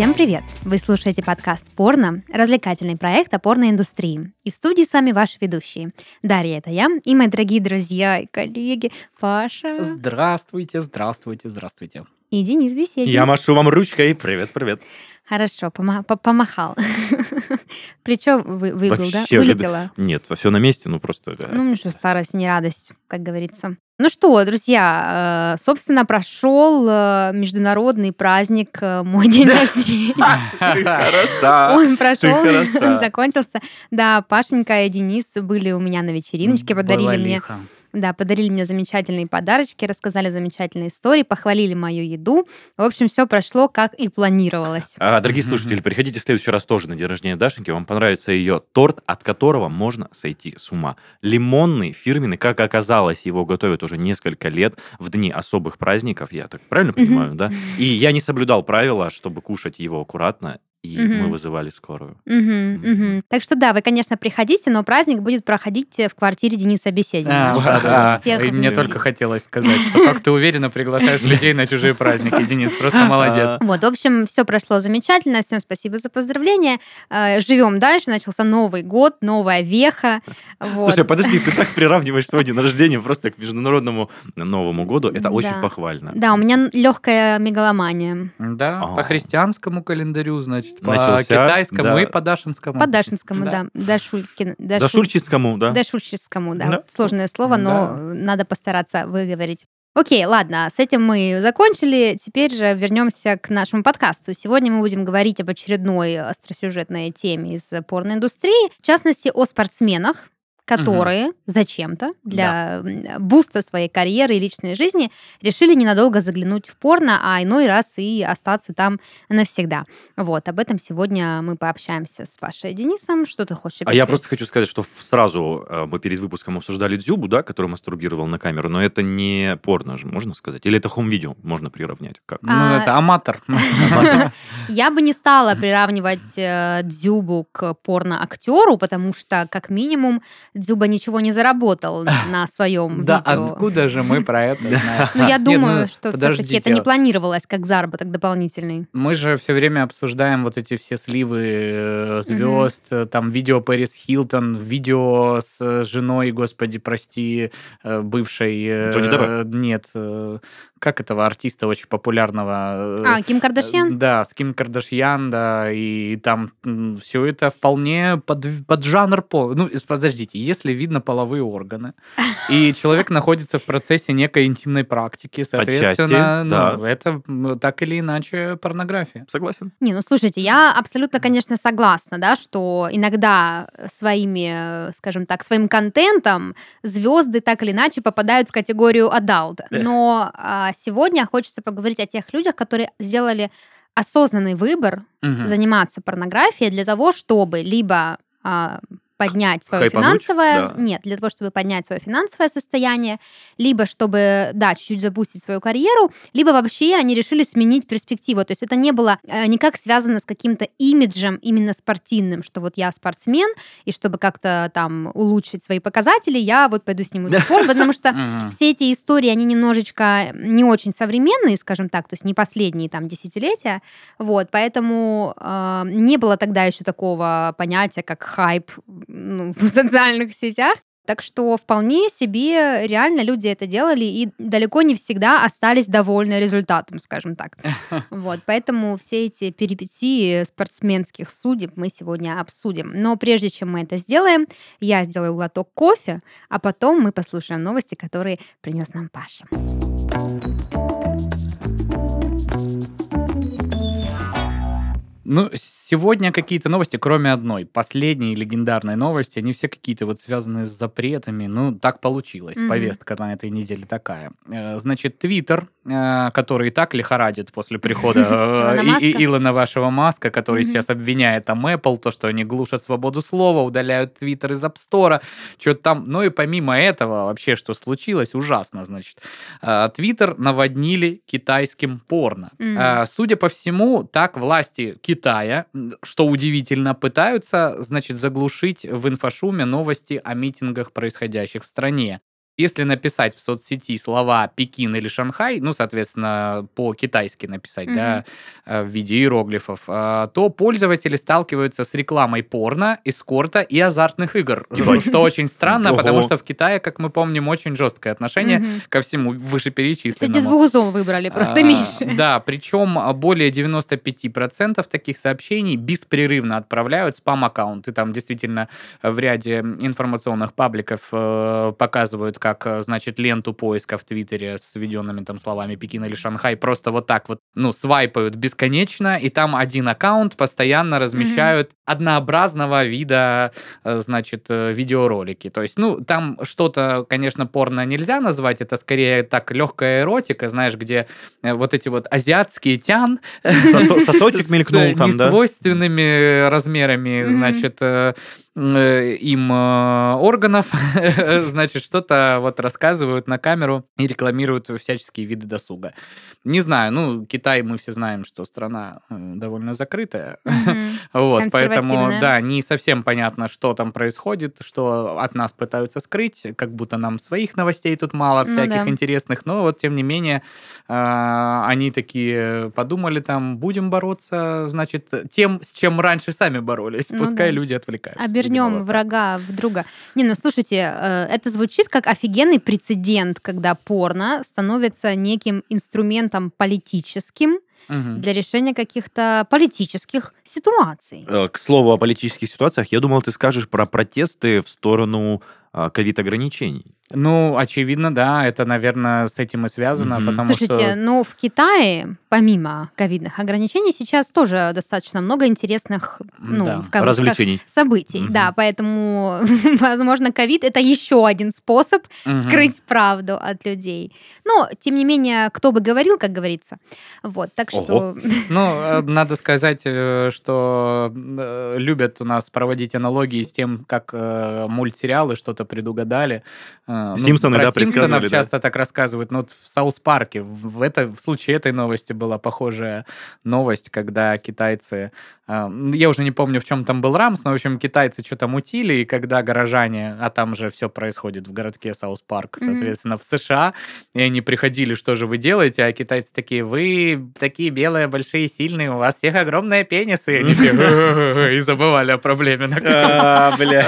Всем привет! Вы слушаете подкаст «Порно», развлекательный проект о порноиндустрии. И в студии с вами ваши ведущие. Дарья, это я, и мои дорогие друзья и коллеги Паша Здравствуйте, здравствуйте, здравствуйте. и Денис Беседин. Я машу вам ручкой. Привет, привет. Хорошо, пома- по- помахал. Плечо вы- выбил, да? Вылетело. Нет, все на месте, ну просто... э, Ну, что, старость, не радость, как говорится. Ну что, друзья, э, собственно, прошел э, международный праздник э, мой день рождения. Он прошел, он закончился. Да, Пашенька и Денис были у меня на вечериночке, подарили мне. Да, подарили мне замечательные подарочки, рассказали замечательные истории, похвалили мою еду. В общем, все прошло как и планировалось. А, Дорогие слушатели, приходите в следующий раз тоже на день рождения Дашеньки. Вам понравится ее торт, от которого можно сойти с ума. Лимонный, фирменный, как оказалось, его готовят уже несколько лет в дни особых праздников. Я так правильно понимаю, да? И я не соблюдал правила, чтобы кушать его аккуратно, и Мгм. мы вызывали скорую. Мгм, мгм. Так что да, вы, конечно, приходите, но праздник будет проходить в квартире Дениса Беседина. А, И мне только хотелось сказать, что как ты уверенно приглашаешь людей на чужие праздники. Денис, просто молодец. Вот, в общем, все прошло замечательно. Всем спасибо за поздравления. Живем дальше. Начался Новый год, новая веха. Вот. Слушай, подожди, ты так приравниваешь свой день рождения просто к международному Новому году. Это Да. очень похвально. Да, у меня легкая мегаломания. Да, по христианскому календарю, значит, по Начался, китайскому да. и по дашинскому. По Дашинскому, да. Да. Дашулькин. Да шульческому, да? Дашульческому, да. Да. Сложное слово, но Да. надо постараться выговорить. Окей, ладно, с этим мы закончили. Теперь же вернемся к нашему подкасту. Сегодня мы будем говорить об очередной остросюжетной теме из порноиндустрии, в частности, о спортсменах, которые зачем-то для м, буста своей карьеры и личной жизни решили ненадолго заглянуть в порно, а иной раз и остаться там навсегда. Вот, об этом сегодня мы пообщаемся с Пашей и Денисом. Что ты хочешь? А я просто хочу сказать, что сразу э, мы перед выпуском обсуждали Дзюбу, да, который мастурбировал на камеру, но это не порно же, можно сказать? Или это хом-видео можно приравнять? Как? Ну, А, это аматор. Я бы не стала приравнивать э, Дзюбу к порно-актеру, потому что, как минимум, Дзюба ничего не заработал на своем Да, видео. откуда же мы про это знаем? Ну, я Нет, думаю, ну, что все-таки это не планировалось как заработок дополнительный. Мы же все время обсуждаем вот эти все сливы звезд, там видео Пэрис Хилтон, видео с э, женой, господи, прости, э, бывшей... э, Джонни Деппа? Нет, э, как этого артиста очень популярного? э, А, Ким Кардашьян? Э, Да, с Ким Кардашьян, да, и там все это вполне под, под жанр по... Ну, подождите, если видно половые органы, и человек находится в процессе некой интимной практики, соответственно, да. ну, это так или иначе порнография. Согласен? Не, ну слушайте, я абсолютно, конечно, согласна, да, что иногда своими, скажем так, своим контентом звезды так или иначе попадают в категорию adult. Но а, сегодня хочется поговорить о тех людях, которые сделали осознанный выбор Мгм. заниматься порнографией для того, чтобы либо а, поднять свое Хайпануть, финансовое, да. нет, для того, чтобы поднять свое финансовое состояние, либо чтобы, да, чуть-чуть запустить свою карьеру, либо вообще они решили сменить перспективу. То есть это не было э, никак связано с каким-то имиджем именно спортивным, что вот я спортсмен, и чтобы как-то там улучшить свои показатели, я вот пойду сниму спорт, потому что все эти истории, они немножечко не очень современные, скажем так, то есть не последние там десятилетия, вот, поэтому э, не было тогда еще такого понятия, как хайп ну, в социальных сетях. Так что вполне себе реально люди это делали и далеко не всегда остались довольны результатом, скажем так. Вот, поэтому все эти перипетии спортсменских судеб мы сегодня обсудим. Но прежде чем мы это сделаем, я сделаю глоток кофе, а потом мы послушаем новости, которые принес нам Паша. Ну, сегодня какие-то новости, кроме одной. Последние легендарные новости, они все какие-то вот связаны с запретами. Ну, так получилось. Мгм. Повестка на этой неделе такая. Э, Значит, Твиттер, э, который и так лихорадит после прихода э, Илона вашего Маска, который сейчас обвиняет там Apple, то, что они глушат свободу слова, удаляют Твиттер из App Store, что-то там. Ну и помимо этого, вообще, что случилось, ужасно, значит. Твиттер наводнили китайским порно. Судя по всему, так власти Китая, м, что удивительно, пытаются, значит, заглушить в инфошуме новости о митингах, происходящих в стране. Если написать в соцсети слова Пекин или Шанхай, ну, соответственно, по-китайски написать, Мгм. да, э, в виде иероглифов, а, то пользователи сталкиваются с рекламой порно, эскорта и азартных игр. Ебать. Что очень странно, потому что в Китае, как мы помним, очень жесткое отношение ко всему Кстати, вышеперечисленному. двух зол выбрали, просто А, меньше. Да, причем более 95% таких сообщений беспрерывно отправляют спам-аккаунт. И там действительно в ряде информационных пабликов э, показывают, как, э, значит, ленту поиска в Твиттере с введенными там словами Пекин или Шанхай просто вот так вот, ну, свайпают бесконечно, и там один аккаунт постоянно размещают однообразного вида, э, значит, э, видеоролики. То есть, ну, там что-то, конечно, порно нельзя назвать, это скорее так легкая эротика, знаешь, где вот эти вот азиатские тян Сосо- Сосочек с мелькнул там, да? несвойственными размерами, значит, им э, органов, значит, что-то вот рассказывают на камеру и рекламируют всяческие виды досуга. Не знаю, ну, Китай, мы все знаем, что страна э, довольно закрытая, вот, поэтому, да, не совсем понятно, что там происходит, что от нас пытаются скрыть, как будто нам своих новостей тут мало, Ну всяких да. интересных, но вот, тем не менее, а, они такие подумали там, будем бороться, значит, тем, с чем раньше сами боролись, Ну пускай да. люди отвлекаются. Так. врага в друга. Не, ну слушайте, э, это звучит как офигенный прецедент, когда порно становится неким инструментом политическим Мгм. для решения каких-то политических ситуаций. Э, К слову о политических ситуациях, я думал, ты скажешь про протесты в сторону а, ковид-ограничений. Ну, очевидно, да, это, наверное, с этим и связано, Мгм. потому Слушайте, что... ну в Китае, помимо ковидных ограничений, сейчас тоже достаточно много интересных, ну, Да. в кавычках, Развлечений. событий. Мгм. Да, поэтому, возможно, ковид это еще один способ Мгм. скрыть правду от людей. Но, тем не менее, кто бы говорил, как говорится. Вот, так Ого. что... Ну, э, надо сказать, э, что э, любят у нас проводить аналогии с тем, как мультсериалы что-то предугадали. Ну, Симпсоны, про да, предсказывали, Симпсонов да. часто так рассказывают. Ну, вот в Саус-парке, в, это, в случае этой новости была похожая новость, когда китайцы... э, ну, я уже не помню, в чем там был рамс, но, в общем, китайцы что-то мутили, и когда горожане, а там же все происходит в городке Саус-парк, соответственно, в США, и они приходили, что же вы делаете, а китайцы такие, вы такие белые, большие, сильные, у вас всех огромные пенисы, и они все и забывали о проблеме. А, бля.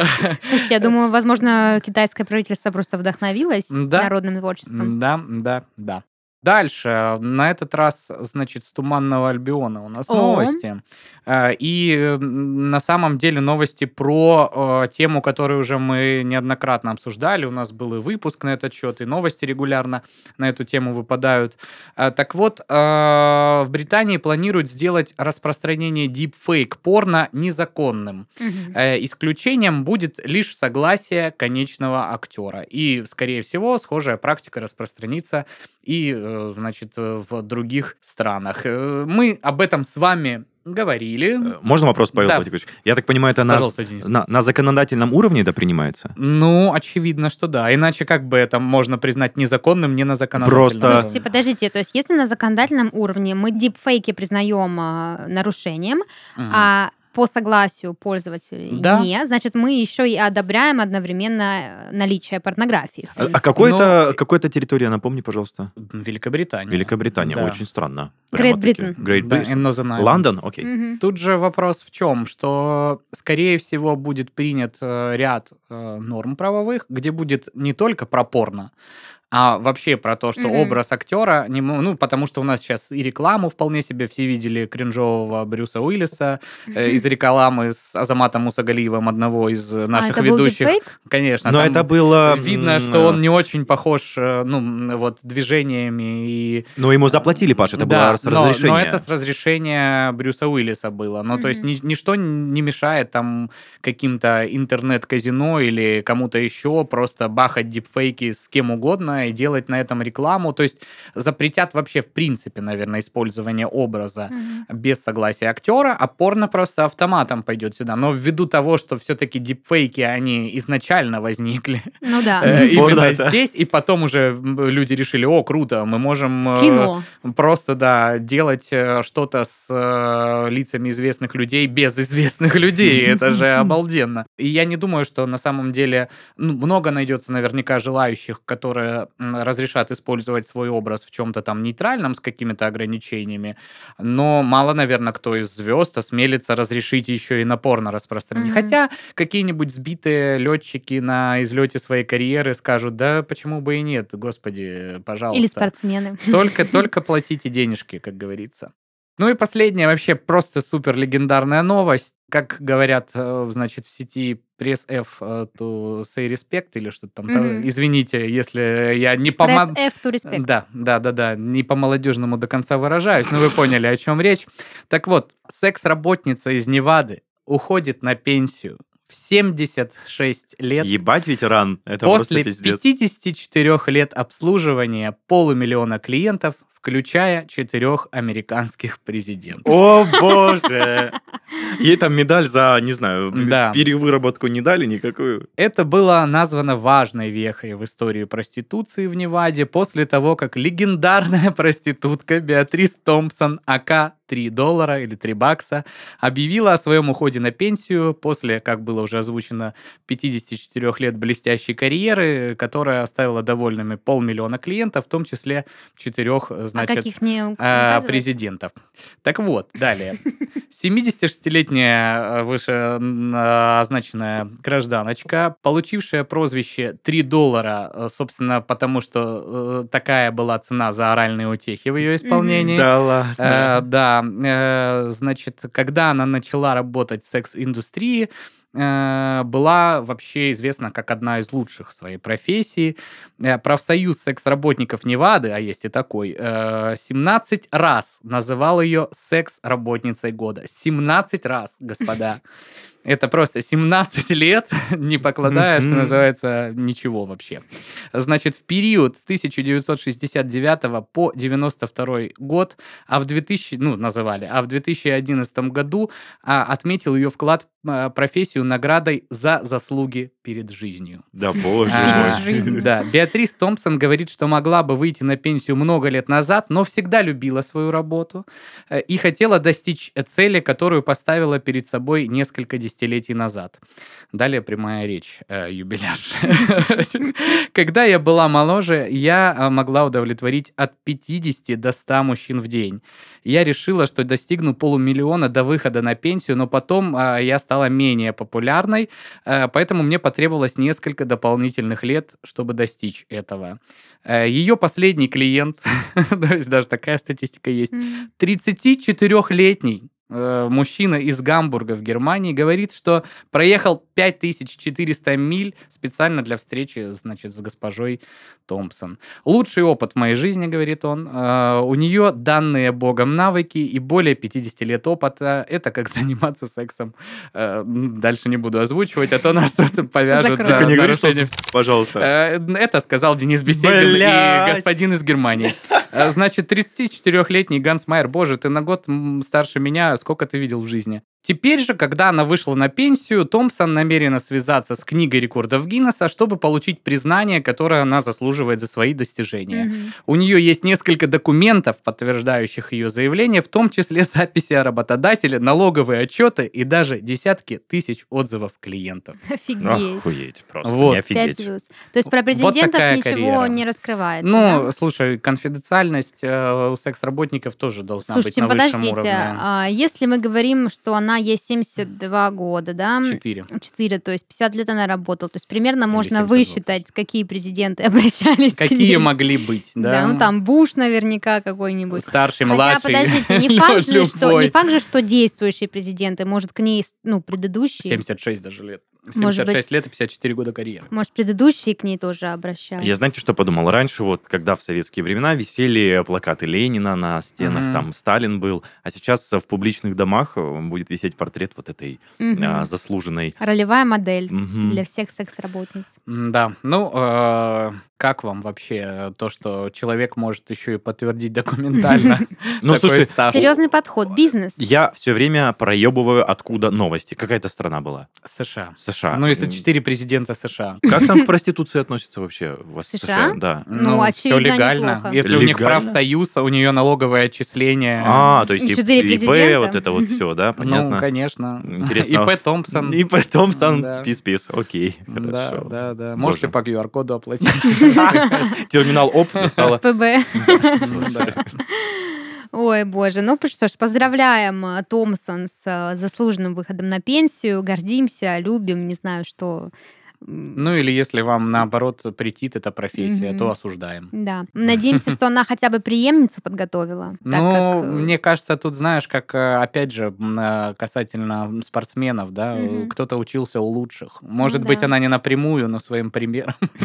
Слушайте, я думаю, возможно, китайское правительство просто вдохновилось народным творчеством. Да, да, да. Дальше, на этот раз, значит, с Туманного Альбиона у нас О. новости. Э, И на самом деле новости про э, тему, которую уже мы неоднократно обсуждали. У нас был и выпуск на этот счет, и новости регулярно на эту тему выпадают. Э, Так вот, в Британии планируют сделать распространение дипфейк порно незаконным. Э, Исключением будет лишь согласие конечного актера. И, скорее всего, схожая практика распространится и, э, значит, э, в других странах. Э, Мы об этом с вами говорили. Э, Можно вопрос, Павел Да. Владимирович? Я так понимаю, это на, на, на законодательном уровне это принимается? Ну, очевидно, что да. Иначе как бы это можно признать незаконным не на законодательном Просто- уровне? Слушайте, подождите, то есть если на законодательном уровне мы дипфейки признаем а, нарушением, Мгм. а по согласию пользователей Да. не, значит, мы еще и одобряем одновременно э, наличие порнографии. А, а принципе. какой Ну, это какой-то территория, напомни, пожалуйста. Великобритания. Великобритания, Да. очень странно. Great. Britain. Great Да, Britain. Лондон? Окей. Мгм. Тут же вопрос в чем, что, скорее всего, будет принят э, ряд э, норм правовых, где будет не только про порно, а вообще про то, что Мгм. образ актера, не ну, потому что у нас сейчас и рекламу вполне себе все видели кринжового Брюса Уиллиса э, из рекламы с Азаматом Мусагалиевым, одного из э, А, наших это был ведущих. дипфейк? Конечно. Но там это было... Видно, что он не очень похож, э, ну, вот, движениями и Но ему заплатили, Паш, это да, было с но- разрешения. Но, это с разрешения Брюса Уиллиса было. Ну, то есть ни- ничто не мешает там каким-то интернет-казино или кому-то еще просто бахать дипфейки с кем угодно и делать на этом рекламу. То есть запретят вообще в принципе, наверное, использование образа Мгм. без согласия актера, а порно просто автоматом пойдет сюда. Но ввиду того, что все-таки дипфейки, они изначально возникли Ну да. э, именно здесь, и потом уже люди решили, о, круто, мы можем э, просто, да, делать э, что-то с лицами известных людей без известных людей. Это же обалденно. И я не думаю, что на самом деле ну, много найдется наверняка желающих, которые разрешат использовать свой образ в чем-то там нейтральном с какими-то ограничениями. Но мало, наверное, кто из звезд осмелится разрешить еще и на порно распространить. Мгм. Хотя какие-нибудь сбитые летчики на излете своей карьеры скажут, да почему бы и нет, господи, пожалуйста. Или спортсмены. Только, только платите денежки, как говорится. Ну и последняя вообще просто супер легендарная новость. Как говорят, э, значит, в сети пресс F to say respect или что-то там. Да, Извините, если я не по ма- F to respect. Да, да, да, да, не по молодежному до конца выражаюсь, но вы поняли, о чем речь. Так вот, секс-работница из Невады уходит на пенсию в 76 лет. Ебать, ветеран. Это После просто пиздец. 54 лет обслуживания полумиллиона клиентов, включая четырех американских президентов. О, боже! Ей там медаль за, не знаю, Да. перевыработку не дали никакую. Это было названо важной вехой в истории проституции в Неваде после того, как легендарная проститутка Беатрис Томпсон, АК 3 доллара или 3 бакса, объявила о своем уходе на пенсию после, как было уже озвучено, 54 лет блестящей карьеры, которая оставила довольными полмиллиона клиентов, в том числе четырех, А значит, каких не э, президентов. Так вот, далее. 76-летняя э, выше м, э, гражданочка, получившая прозвище 3 доллара, собственно, потому что э, такая была цена за оральные утехи в ее исполнении. Да ладно. Э, да, э, значит, когда она начала работать в секс-индустрии, э, была вообще известна как одна из лучших в своей профессии. Э, Профсоюз секс-работников Невады, а есть и такой, э, 17 раз называл ее секс-работницей года. 17 раз, господа. Это просто 17 лет, не покладая, что называется, ничего вообще. Значит, в период с 1969 по 92 год, а в 2000, ну, называли, а в 2011 году а, отметил ее вклад в профессию наградой за заслуги перед жизнью. Да боже А, мой. Да, Беатрис Томпсон говорит, что могла бы выйти на пенсию много лет назад, но всегда любила свою работу э, и хотела достичь цели, которую поставила перед собой несколько десятилетий назад. Далее прямая речь э. Когда я была моложе, я э, могла удовлетворить от 50 до 100 мужчин в день. Я решила, что достигну полумиллиона до выхода на пенсию, но потом я стала менее популярной, э, поэтому мне потребовалось несколько дополнительных лет, чтобы достичь этого. Э, Ее последний клиент, то есть даже такая статистика есть, М. 34-летний э, мужчина из Гамбурга в Германии говорит, что проехал 5400 миль специально для встречи, значит, с госпожой Томпсон. Лучший опыт в моей жизни, говорит он. Э, У нее данные богом навыки и более 50 лет опыта. Это как заниматься сексом. Э, Дальше не буду озвучивать, а то нас тут повяжут Закрой. за Только не говори, что, нарушение пожалуйста. Э, Это сказал Денис Беседин и господин из Германии. Э, Значит, 34-летний Ганс Майер, боже, ты на год старше меня, сколько ты видел в жизни? Теперь же, когда она вышла на пенсию, Томпсон намерена связаться с книгой рекордов Гиннесса, чтобы получить признание, которое она заслуживает за свои достижения. Мгм. У нее есть несколько документов, подтверждающих ее заявление, в том числе записи о работодателе, налоговые отчеты и даже десятки тысяч отзывов клиентов. Офигеть. Охуеть просто, Вот. не офигеть. То есть про Вот президентов такая ничего карьера. не раскрывается. Ну, да? слушай, конфиденциальность э, у секс-работников тоже должна Слушайте, быть на высшем подождите, уровне. а если мы говорим, что она ей 72 года, да? Четыре. 4, то есть 50 лет она работала. То есть примерно Или можно 72. высчитать, какие президенты обращались к Какие могли быть, да? Да, ну там Буш наверняка какой-нибудь. Старший, Хотя, младший. подождите, не факт, же, что, не факт же, что действующие президенты, может, к ней, ну, предыдущие. 76 даже лет. Может 76 лет и 54 года карьеры. Может, предыдущие к ней тоже обращались. Я знаете, что подумал? Раньше, вот, когда в советские времена висели плакаты Ленина на стенах, Мгм. там Сталин был, а сейчас в публичных домах э, будет висеть портрет вот этой Мгм. а, заслуженной. Ролевая модель Мгм. для всех секс-работниц. Да, ну, э, как вам вообще то, что человек может еще и подтвердить документально? Ну, такой слушай? Серьезный подход, бизнес. я все время проебываю, откуда новости. Какая-то страна была. США. США. Ну, если четыре президента США. Как там к проституции относятся вообще в США? США? Да. Ну, все очевидно, легально. неплохо. Если у них Легально? профсоюз, а у нее налоговое отчисление. А, то есть и- ИП, вот это вот все, да, ну, понятно. конечно. Интересно. ИП Томпсон. И потом сам Да. пис-пис. Окей, Да, хорошо. да, да. Боже. Можете по QR-коду оплатить. Терминал ОП достала. СПБ. Ой, боже. Ну что ж, поздравляем э, Томпсон с э, заслуженным выходом на пенсию. Гордимся, любим, не знаю, что. Ну или если вам наоборот претит эта профессия, Мгм. то осуждаем. Да. Надеемся, что она хотя бы преемницу подготовила. Ну, как, э, мне кажется, тут знаешь, как э, опять же э, касательно спортсменов, да, кто-то учился у лучших. Может Ну быть, да. она не напрямую, но своим примером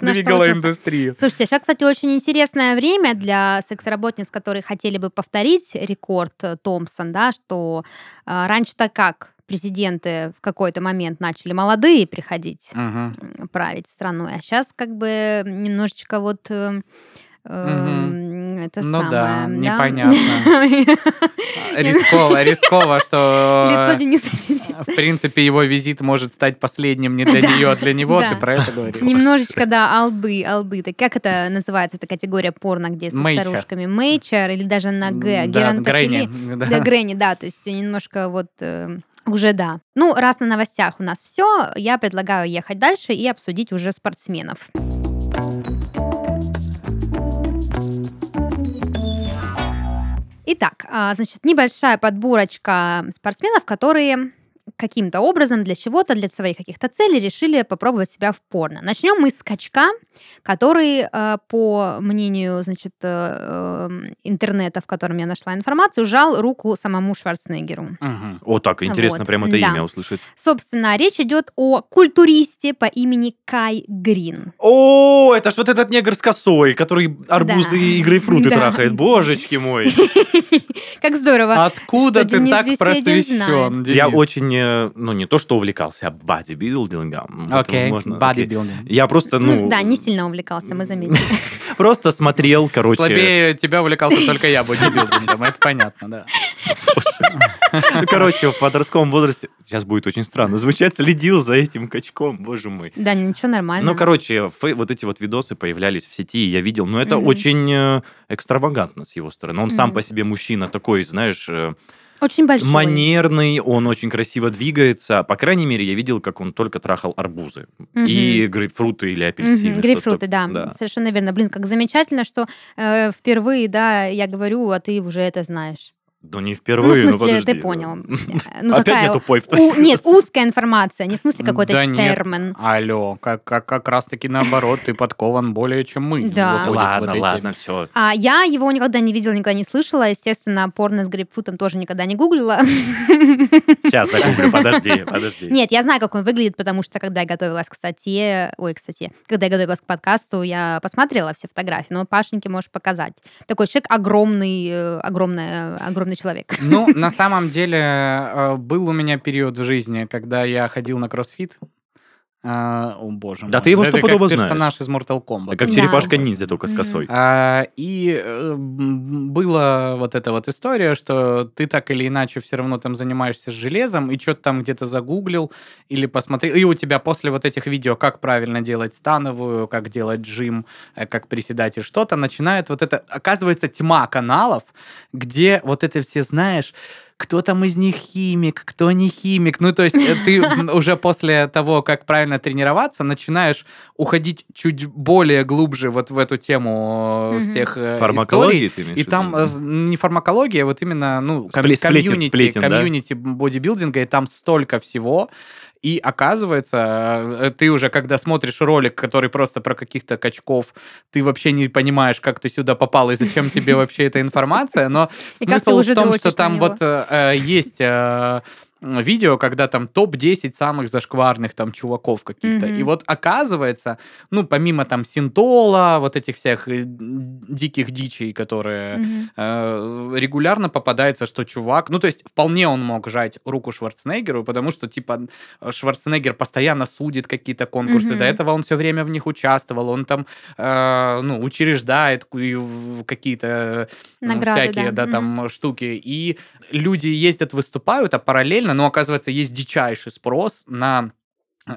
двигала учился. индустрию. Слушайте, сейчас, кстати, очень интересное время для секс-работниц, которые хотели бы повторить рекорд Томпсон, да, что раньше-то как президенты в какой-то момент начали молодые приходить м, править страной, а сейчас как бы немножечко вот э, это Ну самое, да, непонятно. Лицо Рисково, рисково, что в принципе его визит может стать последним не для нее, а для него. да. Ты про это говоришь? Немножечко, да, алды, алды. Так как это называется, эта категория порно, где со старушками? Мейчер или даже на Г? Да, Геронтофилия? Да, да. Грэнни, да, то есть немножко вот э, уже да. Ну, раз на новостях у нас все, я предлагаю ехать дальше и обсудить уже спортсменов. Итак, а, значит, небольшая подборочка спортсменов, которые каким-то образом для чего-то, для своих каких-то целей решили попробовать себя в порно. Начнем мы с качка, который, э, по мнению, значит, э, э, интернета, в котором я нашла информацию, жал руку самому Шварценеггеру. Мгм. О, так, интересно Вот, прям это да. имя услышать. Собственно, речь идет о культуристе по имени Кай Грин. О, это ж вот этот негр с косой, который арбузы Да. и грейпфруты Да. трахает. Божечки мой. Как здорово. Откуда ты так просвещен. Я очень, э, ну, не то что увлекался, а бодибилдингом. Окей, можно- окей. бодибилдинг. Я просто, ну, Ну, да, не сильно увлекался, мы заметили. просто смотрел, короче. Слабее тебя увлекался только я бодибилдингом, это понятно, да. Ну, короче, в подростковом возрасте, сейчас будет очень странно звучать, следил за этим качком, боже мой. Да, ничего, нормально. Ну, короче, вот эти вот видосы появлялись в сети, я видел, но это очень э, экстравагантно с его стороны. Он сам по себе мужчина такой, знаешь, э, Очень большой. манерный, он очень красиво двигается. По крайней мере, я видел, как он только трахал арбузы. Мгм. И грейпфруты или апельсины. Что-то Грейпфруты, да, да. Совершенно верно. Блин, как замечательно, что э, впервые, да, я говорю, а ты уже это знаешь. Да не Ну, впервые, в смысле, подожди. ты понял. Ну, Опять такая я тупой в у- Нет, узкая информация, не в смысле какой-то Да нет. термин. Алло, как, как, как раз таки наоборот, ты подкован более, чем мы. Да. Ладно, этой ладно, все. А я его никогда не видела, никогда не слышала. Естественно, порно с грейпфрутом тоже никогда не гуглила. Сейчас загуглю, подожди, подожди. Нет, я знаю, как он выглядит, потому что когда я готовилась к статье, ой, кстати, когда я готовилась к подкасту, я посмотрела все фотографии, но Пашеньке можешь показать. Такой человек огромный, э, огромный, огромный человек. Ну, на самом деле, э, был у меня период в жизни, когда я ходил на кроссфит. А, О, боже Да мой. ты его стопудово как знаешь. персонаж из Mortal Kombat. Да как Да. черепашка-ниндзя, только с косой. А, И э, была вот эта вот история, что ты так или иначе все равно там занимаешься с железом, и что-то там где-то загуглил или посмотрел, и у тебя после вот этих видео, как правильно делать становую, как делать джим, э, как приседать и что-то, начинает вот это, оказывается, тьма каналов, где вот это все знаешь, кто там из них химик, кто не химик. Ну, то есть э, ты уже после того, как правильно тренироваться, начинаешь уходить чуть более глубже вот в эту тему э, всех э, историй. Фармакологии ты имеешь И там не фармакология, вот именно, ну, комьюнити, комьюнити бодибилдинга, и там столько всего. И оказывается, э, ты уже, когда смотришь ролик, который просто про каких-то качков, ты вообще не понимаешь, как ты сюда попал и зачем тебе вообще эта информация, но смысл в том, что там вот э, э, есть видео, когда там топ-10 самых зашкварных там чуваков каких-то. Мгм. И вот оказывается, ну, помимо там синтола, вот этих всех э, диких дичей, которые Мгм. э, регулярно попадается, что чувак, ну, то есть вполне он мог жать руку Шварценеггеру, потому что, типа, Шварценеггер постоянно судит какие-то конкурсы, Мгм. до этого он все время в них участвовал, он там, э, ну, учреждает какие-то э, Награды, всякие, да. да, там штуки, и люди ездят, выступают, а параллельно, ну, оказывается, есть дичайший спрос на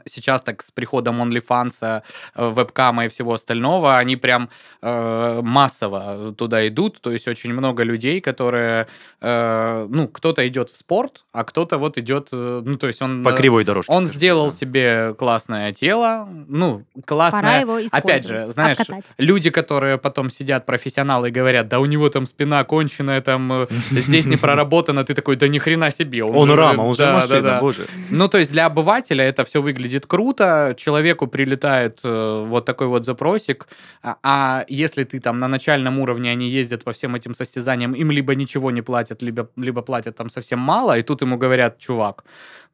Сейчас так с приходом OnlyFans, э, вебкама и всего остального, они прям э, массово туда идут. То есть очень много людей, которые, э, ну, кто-то идет в спорт, а кто-то вот идет, э, ну, то есть он... По э, кривой дорожке. Он скажем сделал да. себе классное тело, ну, классное... Пора его использовать. Опять же, знаешь, обкатать. люди, которые потом сидят, профессионалы, и говорят, да у него там спина конченая, там э, здесь не проработано, ты такой, да ни хрена себе. Он рама, он же машина, боже. Ну, то есть для обывателя это все выглядит круто, человеку прилетает э, вот такой вот запросик, а, а если ты там на начальном уровне, они ездят по всем этим состязаниям, им либо ничего не платят, либо, либо платят там совсем мало, и тут ему говорят, чувак,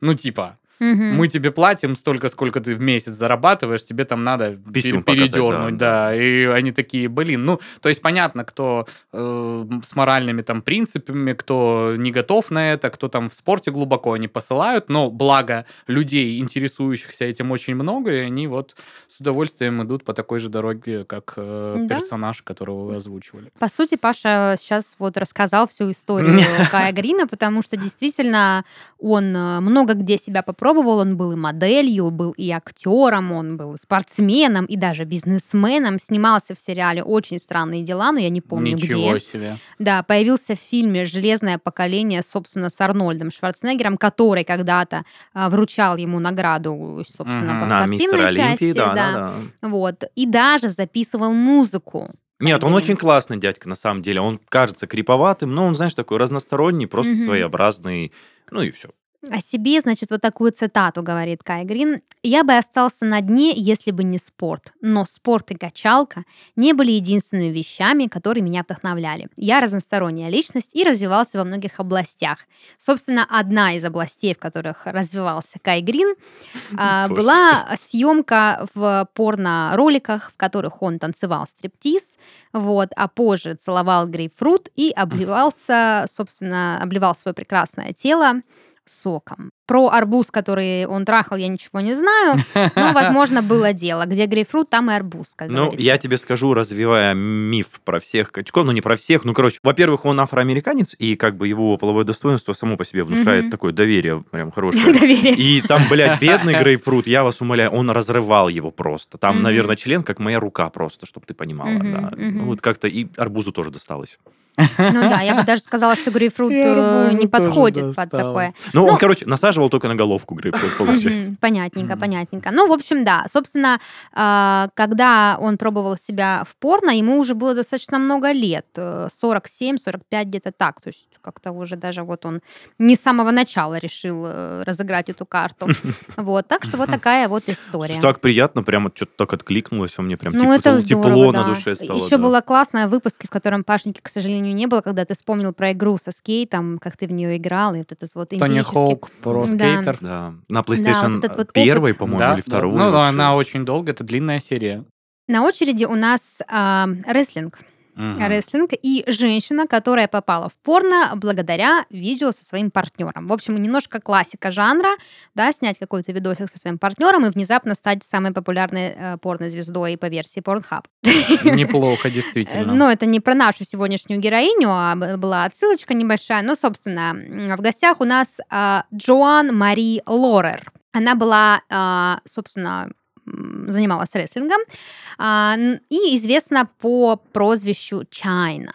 ну типа, Мгм. мы тебе платим столько, сколько ты в месяц зарабатываешь, тебе там надо Писюн показать, передернуть, да, да, И они такие, блин, ну, то есть понятно, кто э, с моральными там принципами, кто не готов на это, кто там в спорте глубоко они посылают, но благо людей, интересующихся этим очень много, и они вот с удовольствием идут по такой же дороге, как э, Да. персонаж, которого вы озвучивали. По сути, Паша сейчас вот рассказал всю историю Кая Грина, потому что действительно он э, много где себя попробовал. Он был и моделью, был и актером, он был и спортсменом, и даже бизнесменом. Снимался в сериале «Очень странные дела», но я не помню Ничего где. себе. Да, появился в фильме «Железное поколение», собственно, с Арнольдом Шварценеггером, который когда-то а, вручал ему награду, собственно, Мгм. по На мистера спортивной Олимпии, части. да, да, да. Вот. И даже записывал музыку. Нет, он очень классный дядька, на самом деле. Он кажется криповатым, но он, знаешь, такой разносторонний, просто Мгм. своеобразный. Ну и все. О себе, значит, вот такую цитату говорит Кай Грин. «Я бы остался на дне, если бы не спорт. Но спорт и качалка не были единственными вещами, которые меня вдохновляли. Я разносторонняя личность и развивался во многих областях. Собственно, одна из областей, в которых развивался Кай Грин, а, была съемка в порно-роликах, в которых он танцевал стриптиз, вот, а позже целовал грейпфрут и обливался, собственно, обливал свое прекрасное тело соком. Про арбуз, который он трахал, я ничего не знаю, но, возможно, было дело. Где грейпфрут, там и арбуз, как Ну, говорится. я тебе скажу, развивая миф про всех качков, ну не про всех, ну, короче, во-первых, он афроамериканец, и как бы его половое достоинство само по себе внушает Мгм. такое доверие прям хорошее. Доверие. И там, блядь, бедный грейпфрут, я вас умоляю, он разрывал его просто. Там, наверное, член, как моя рука просто, чтобы ты понимала. Да. Ну, вот как-то и арбузу тоже досталось. Ну да, я бы даже сказала, что грейпфрут э, не подходит под такое. Ну, Ну- он, короче, насаживал только на головку грейпфрут, получается. Понятненько, понятненько. Ну, в общем, да. Собственно, а, когда он пробовал себя в порно, ему уже было достаточно много лет. э, 47-45 где-то так. То есть как-то уже даже вот он не с самого начала решил э, разыграть эту карту. Вот. Так что вот такая вот история. Так приятно, прямо что-то так откликнулось во мне, прям Ну, это тепло на душе стало. Еще да. была классная выпуск, в котором Пашеньки, к сожалению, не было, когда ты вспомнил про игру со скейтом, как ты в нее играл, и вот этот вот Тони Хоук, про Да. скейтер. Да, на PlayStation вот этот вот первый, опыт. по-моему, Да, или да. второй. Ну, да, вообще. она очень долго, это длинная серия. На очереди у нас а, рестлинг. Мгм. рестлинг и женщина, которая попала в порно благодаря видео со своим партнером. В общем, немножко классика жанра, да, снять какой-то видосик со своим партнером и внезапно стать самой популярной э, порнозвездой по версии Pornhub. Неплохо, Э, действительно. Но это не про нашу сегодняшнюю героиню, а была отсылочка небольшая. Но, собственно, в гостях у нас а, Джоан Мари Лорер. Она была, а, собственно, занималась рестлингом а, и известна по прозвищу Чайна.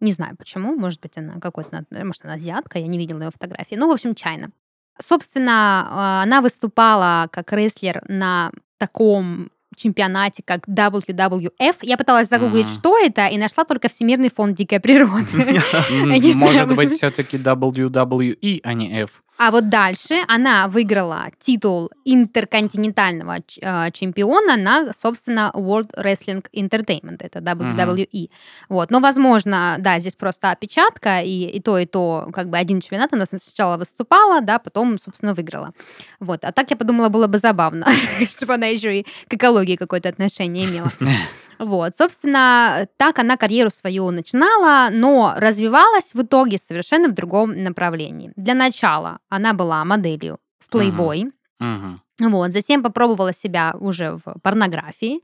Не знаю почему, может быть, она какой-то, может, она азиатка, я не видела ее фотографии. Ну, в общем, Чайна. Собственно, а, она выступала как рестлер на таком чемпионате, как WWF. Я пыталась загуглить, Мгм. что это, и нашла только Всемирный фонд дикой природы. Может быть- все-таки WWE, а не F. А вот дальше она выиграла титул интерконтинентального э, чемпиона на, собственно, World Wrestling Entertainment, это WWE. Вот. Но, возможно, да, здесь просто опечатка, и, и то, и то, как бы один чемпионат она сначала выступала, да, потом, собственно, выиграла. Вот. А так я подумала, было бы забавно, чтобы она еще и к экологии какое-то отношение имела. Вот, собственно, так она карьеру свою начинала, но развивалась в итоге совершенно в другом направлении. Для начала она была моделью в Playboy, Мгм. вот, затем попробовала себя уже в порнографии.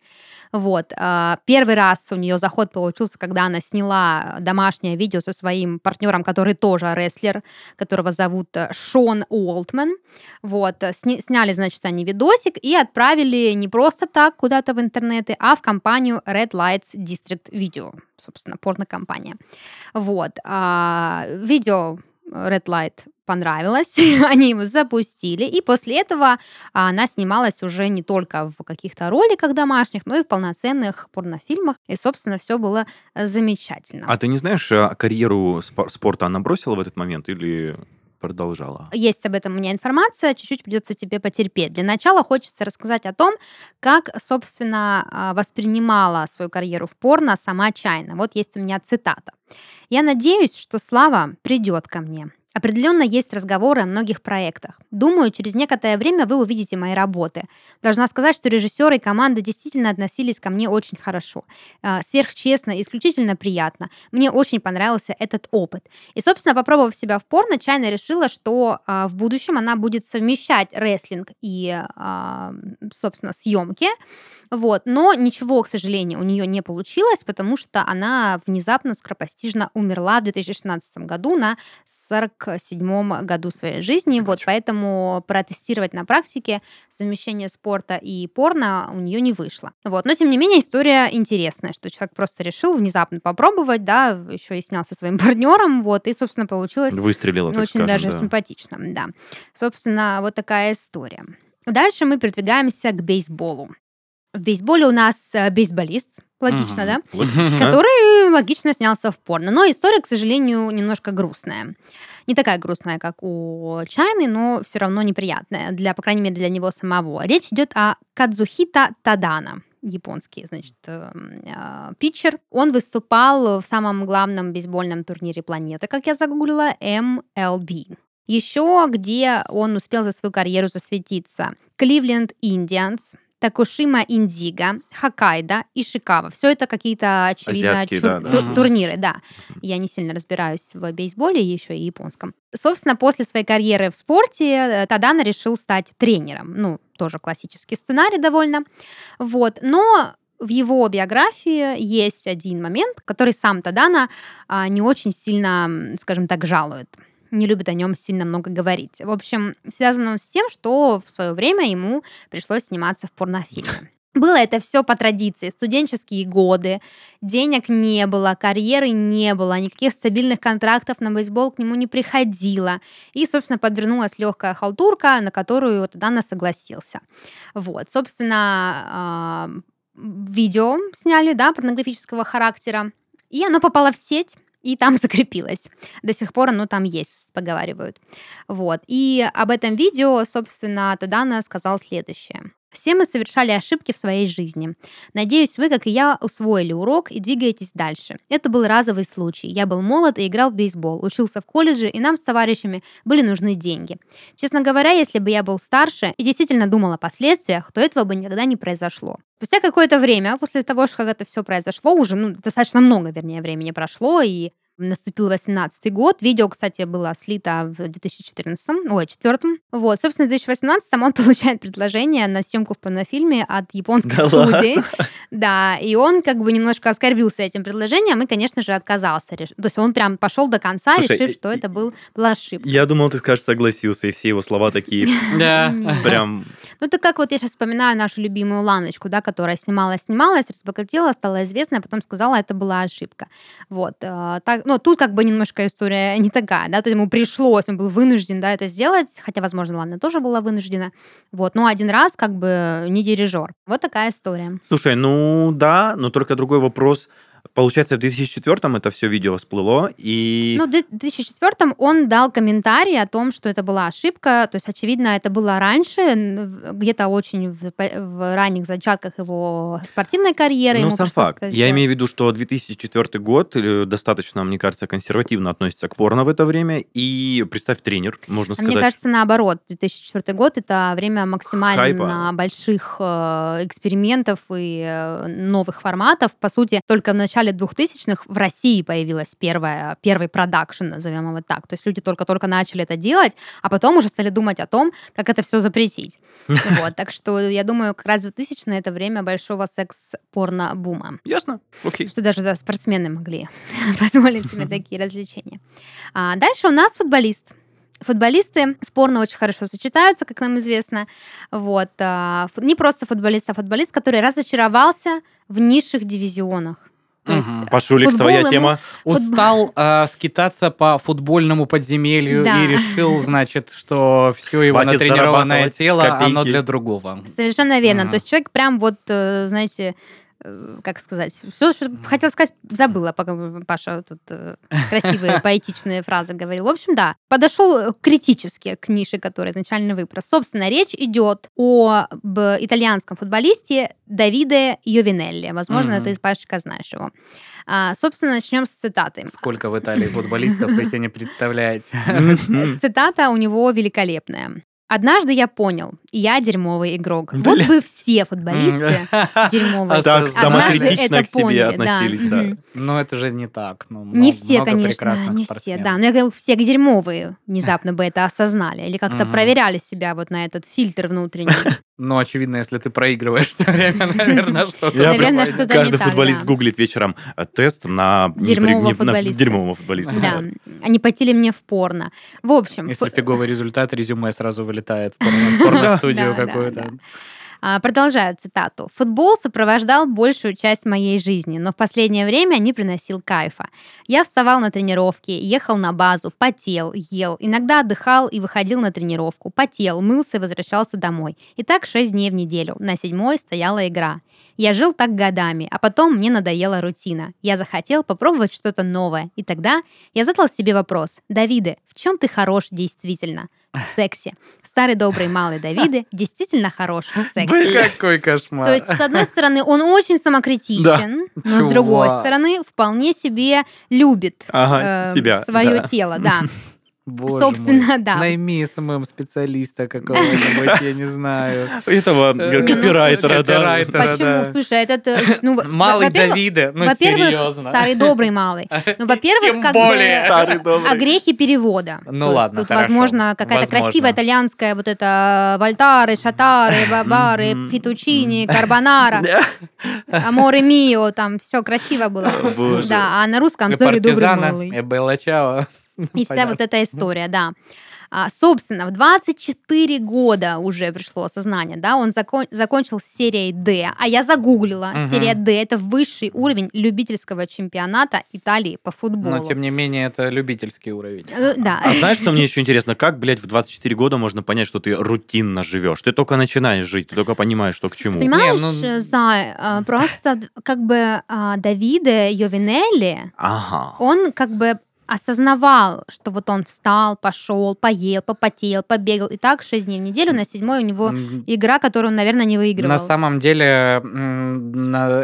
Вот. а, Первый раз у нее заход получился, когда она сняла домашнее видео со своим партнером, который тоже рестлер, которого зовут э, Шон Уолтман. Вот. э, Сняли, значит, они видосик и отправили не просто так куда-то в интернеты, а в компанию Red Lights District Video, собственно, порнокомпания. Вот. а, Видео Red Light понравилось, они его запустили, и после этого а, она снималась уже не только в каких-то роликах домашних, но и в полноценных порнофильмах, и, собственно, все было э, замечательно. А ты не знаешь, а, карьеру спо- спорта она бросила в этот момент или продолжала? Есть об этом у меня информация, чуть-чуть придется тебе потерпеть. Для начала хочется рассказать о том, как, собственно, а, воспринимала свою карьеру в порно сама Чайна. Вот есть у меня цитата. «Я надеюсь, что слава придет ко мне. Определенно есть разговоры о многих проектах. Думаю, через некоторое время вы увидите мои работы. Должна сказать, что режиссеры и команда действительно относились ко мне очень хорошо. А, Сверхчестно, исключительно приятно. Мне очень понравился этот опыт. И, собственно, попробовав себя в порно, Чайна решила, что а, в будущем она будет совмещать рестлинг и, а, собственно, съемки. Вот. Но ничего, к сожалению, у нее не получилось, потому что она внезапно скоропостижно умерла в 2016 году на 47 году своей жизни. Вот, поэтому протестировать на практике совмещение спорта и порно у нее не вышло. Вот. Но, тем не менее, история интересная, что человек просто решил внезапно попробовать, да, еще и снял со своим партнером, вот, и, собственно, получилось Выстрелила, так очень скажем, даже да. симпатично, да. Собственно, вот такая история. Дальше мы продвигаемся к бейсболу. В бейсболе у нас э, бейсболист, логично, Мгм. да? Логично. Который логично снялся в порно. Но история, к сожалению, немножко грустная. Не такая грустная, как у Чайны, но все равно неприятная, для, по крайней мере, для него самого. Речь идет о Кадзухита Тадана японский, значит, э, э, питчер. Он выступал в самом главном бейсбольном турнире планеты, как я загуглила, MLB. Еще где он успел за свою карьеру засветиться. Кливленд Индианс, Такушима Индиго, Хоккайдо и Шикава. Все это какие-то, очевидно, Азиатские, чур- да, да. ту- турниры, да. Я не сильно разбираюсь в бейсболе, еще и японском. Собственно, после своей карьеры в спорте э, Тадана решил стать тренером. Ну, тоже классический сценарий довольно. Вот. Но в его биографии есть один момент, который сам Тадана а, не очень сильно, скажем так, жалует не любит о нем сильно много говорить. В общем, связано он с тем, что в свое время ему пришлось сниматься в порнофильме. Было это все по традиции. Студенческие годы, денег не было, карьеры не было, никаких стабильных контрактов на бейсбол к нему не приходило. И, собственно, подвернулась легкая халтурка, на которую Тадана согласился. Вот, собственно, а, видео сняли, да, порнографического характера, и оно попало в сеть, и там закрепилось. До сих пор оно там есть, поговаривают. Вот. И об этом видео, собственно, Тадана сказал следующее. Все мы совершали ошибки в своей жизни. Надеюсь, вы, как и я, усвоили урок и двигаетесь дальше. Это был разовый случай. Я был молод и играл в бейсбол, учился в колледже, и нам с товарищами были нужны деньги. Честно говоря, если бы я был старше и действительно думал о последствиях, то этого бы никогда не произошло. Спустя какое-то время, после того, что это все произошло, уже ну, достаточно много, вернее, времени прошло, и наступил 18 год. Видео, кстати, было слито в 2014, ой, 4 Вот, собственно, в 2018 он получает предложение на съемку в порнофильме от японской Да студии. Да, и он как бы немножко оскорбился этим предложением и, конечно же, отказался. То есть он прям пошел до конца, Слушай, решив, и- что это был, была ошибка. Я думал, ты скажешь, согласился, и все его слова такие Да. Прям... Ну, это как вот я сейчас вспоминаю нашу любимую Ланочку, да, которая снималась, снималась, разбогатела, стала известной, а потом сказала, это была ошибка. Вот. э, Так, ну, тут как бы немножко история не такая, да, то есть ему пришлось, он был вынужден, да, это сделать, хотя, возможно, Лана тоже была вынуждена. Вот. Но один раз как бы не дирижер. Вот такая история. Слушай, ну да, но только другой вопрос. Получается, в 2004 это все видео всплыло, и... Ну, в 2004 он дал комментарий о том, что это была ошибка. То есть, очевидно, это было раньше, где-то очень в, в ранних зачатках его спортивной карьеры. Ну, сам факт. Я сделать. имею в виду, что 2004 год э, достаточно, мне кажется, консервативно относится к порно в это время. И представь, тренер, можно А сказать. Мне кажется, наоборот, 2004 год это время максимально Хайпа. больших э, экспериментов и э, новых форматов. По сути, только в начале 2000-х в России появилась первая, первый продакшн, назовем его так. То есть люди только-только начали это делать, а потом уже стали думать о том, как это все запретить. Вот, так что я думаю, как раз 2000 это время большого секс-порно-бума. Ясно? Окей. Что даже да, спортсмены могли позволить себе такие развлечения. А дальше у нас футболист. Футболисты спорно очень хорошо сочетаются, как нам известно. Вот. а, Не просто футболист, а футболист, который разочаровался в низших дивизионах. То есть, Мгм. Пашулик, футбол твоя ему- тема. Устал э, скитаться по футбольному подземелью Да. и решил, значит, что все его Хватит натренированное тело, оно копейки. для другого. Совершенно верно. Мгм. То есть человек прям вот, э, знаете, как сказать, все, что хотела сказать, забыла, пока Паша тут э, красивые поэтичные фразы говорил. В общем, да, подошел критически к нише, которая изначально выброс. Собственно, речь идет о б- итальянском футболисте Давиде Йовинелли. Возможно, Мгм. ты из Пашечка знаешь его. А, собственно, начнем с цитаты. Сколько в Италии футболистов, вы себе не представляете. Цитата у него великолепная. Однажды я понял, я дерьмовый игрок. Бля. Вот бы все футболисты дерьмовые. Так Однажды самокритично это к себе поняли, относились, да. Но это же не так. Ну, Не много- все, много конечно, не все, да. Но я говорю, все дерьмовые внезапно бы это осознали или как-то проверяли себя вот на этот фильтр внутренний. Ну, очевидно, если ты проигрываешь все время, наверное, что-то Я Наверное, что-то Каждый не так, футболист да. гуглит вечером э, тест на Дерьмового не- на футболиста. дерьмового футболиста. Да, они потели мне в порно. В общем, Если фиговый результат, резюме сразу вылетает в порно- в порно-студию какую-то. А, Продолжаю цитату. «Футбол сопровождал большую часть моей жизни, но в последнее время не приносил кайфа. Я вставал на тренировки, ехал на базу, потел, ел, иногда отдыхал и выходил на тренировку, потел, мылся и возвращался домой. И так шесть дней в неделю. На седьмой стояла игра. Я жил так годами, а потом мне надоела рутина. Я захотел попробовать что-то новое. И тогда я задал себе вопрос. Давиде, в чем ты хорош действительно? В сексе. Старый добрый малый Давиде действительно хорош в сексе. Блин, Какой кошмар. То есть, с одной стороны, он очень самокритичен, но с другой Чувак. стороны, вполне себе любит Ага, э, себя, свое да. тело, да. Боже собственно, мой. да. Найми СММ-специалиста какого-нибудь, я не знаю. Этого Э, г- копирайтера, да. Почему? Слушай, этот, э, ну, Малый Давида, ну серьезно. старый добрый малый. Ну, во-первых, как бы Старый добрый. огрехи перевода. Ну ладно, Тут, возможно, какая-то красивая итальянская вот это вальтары, шатары, бабары, фетучини, карбонара, аморе мио, там все красиво было. Да, а на русском Э, старый добрый малый. э, Белла Чао. И вся Понятно. вот эта история, да. А, собственно, в 24 года уже пришло осознание, да, он закон- закончил с серией D, а я загуглила, Мгм. серия D — это высший уровень любительского чемпионата Италии по футболу. Но, тем не менее, это любительский уровень. Э, Да. А знаешь, что мне еще интересно? Как, блядь, в 24 года можно понять, что ты рутинно живешь? Ты только начинаешь жить, ты только понимаешь, что к чему. Понимаешь, Не, ну- Зай, а, просто как бы а, Давиде Йовинелли, Ага. он как бы осознавал, что вот он встал, пошел, поел, попотел, побегал, и так 6 дней в неделю, на седьмой у него игра, которую он, наверное, не выигрывал. На самом деле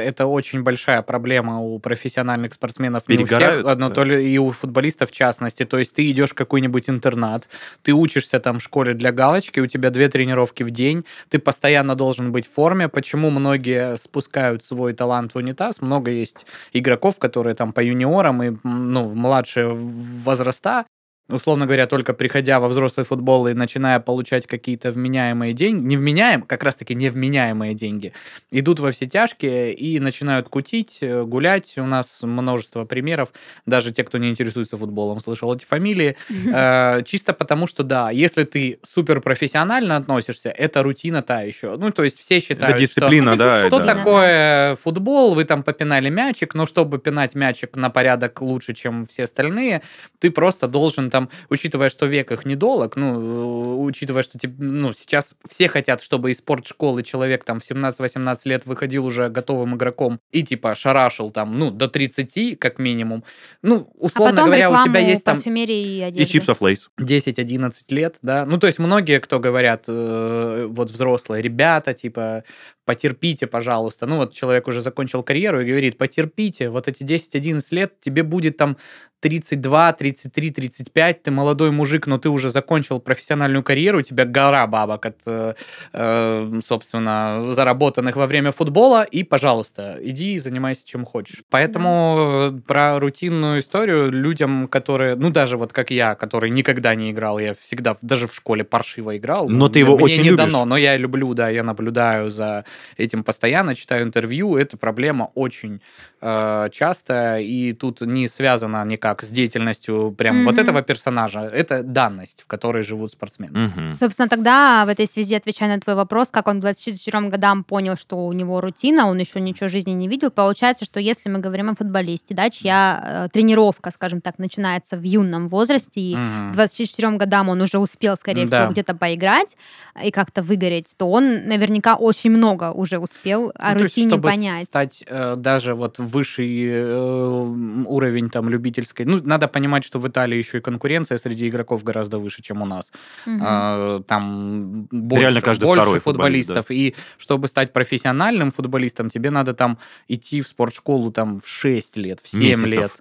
это очень большая проблема у профессиональных спортсменов. Не у всех, но то ли и у футболистов в частности. То есть ты идешь в какой-нибудь интернат, ты учишься там в школе для галочки, у тебя две тренировки в день, ты постоянно должен быть в форме. Почему многие спускают свой талант в унитаз? Много есть игроков, которые там по юниорам и ну, в младшие возраста условно говоря, только приходя во взрослый футбол и начиная получать какие-то вменяемые деньги, невменяемые, как раз-таки невменяемые деньги, идут во все тяжкие и начинают кутить, э, гулять. У нас множество примеров. Даже те, кто не интересуется футболом, слышал эти фамилии. Э, Чисто потому, что да, если ты суперпрофессионально относишься, это рутина та еще. Ну, то есть все считают, Это дисциплина, Это да. что это- такое футбол? Вы там попинали мячик, но чтобы пинать мячик на порядок лучше, чем все остальные, ты просто должен там там, учитывая, что век их недолг, ну, э, учитывая, что ну, сейчас все хотят, чтобы из спортшколы человек там в 17-18 лет выходил уже готовым игроком и типа шарашил там, ну, до 30 как минимум. Ну, А условно потом говоря, у тебя есть там и И одежды. чипсов лейс. 10-11 лет, да. Ну, то есть многие, кто говорят, э, вот взрослые ребята, типа, потерпите, пожалуйста. Ну, вот человек уже закончил карьеру и говорит, потерпите, вот эти 10-11 лет, тебе будет там 32, 33, 35, ты молодой мужик, но ты уже закончил профессиональную карьеру, у тебя гора бабок от, э, э, собственно, заработанных во время футбола, и, пожалуйста, иди и занимайся чем хочешь. Поэтому э, про рутинную историю людям, которые, ну, даже вот как я, который никогда не играл, я всегда, даже в школе паршиво играл. Но ты Мне его очень не любишь. дано, но я люблю, да, я наблюдаю за этим постоянно, читаю интервью, эта проблема очень э, часто, и тут не связано никак с деятельностью прям вот Мгм. этого персонажа, это данность, в которой живут спортсмены. Мгм. Собственно, тогда в этой связи, отвечая на твой вопрос, как он к 24 годам понял, что у него рутина, он еще ничего в жизни не видел, получается, что если мы говорим о футболисте, да, чья э, тренировка, скажем так, начинается в юном возрасте, и к 24 годам он уже успел, скорее Да. всего, где-то поиграть и как-то выгореть, то он наверняка очень много уже успел о Ну, есть, рутине чтобы понять. стать э, даже вот высший э, уровень там любительской, ну надо понимать, что в Италии еще и конкуренция среди игроков гораздо выше, чем у нас. Мгм. А, там больше, Реально каждый больше второй футболист, футболистов. И чтобы стать профессиональным футболистом, тебе надо там идти в спортшколу там в 6 лет, в 7 Месяцев. лет.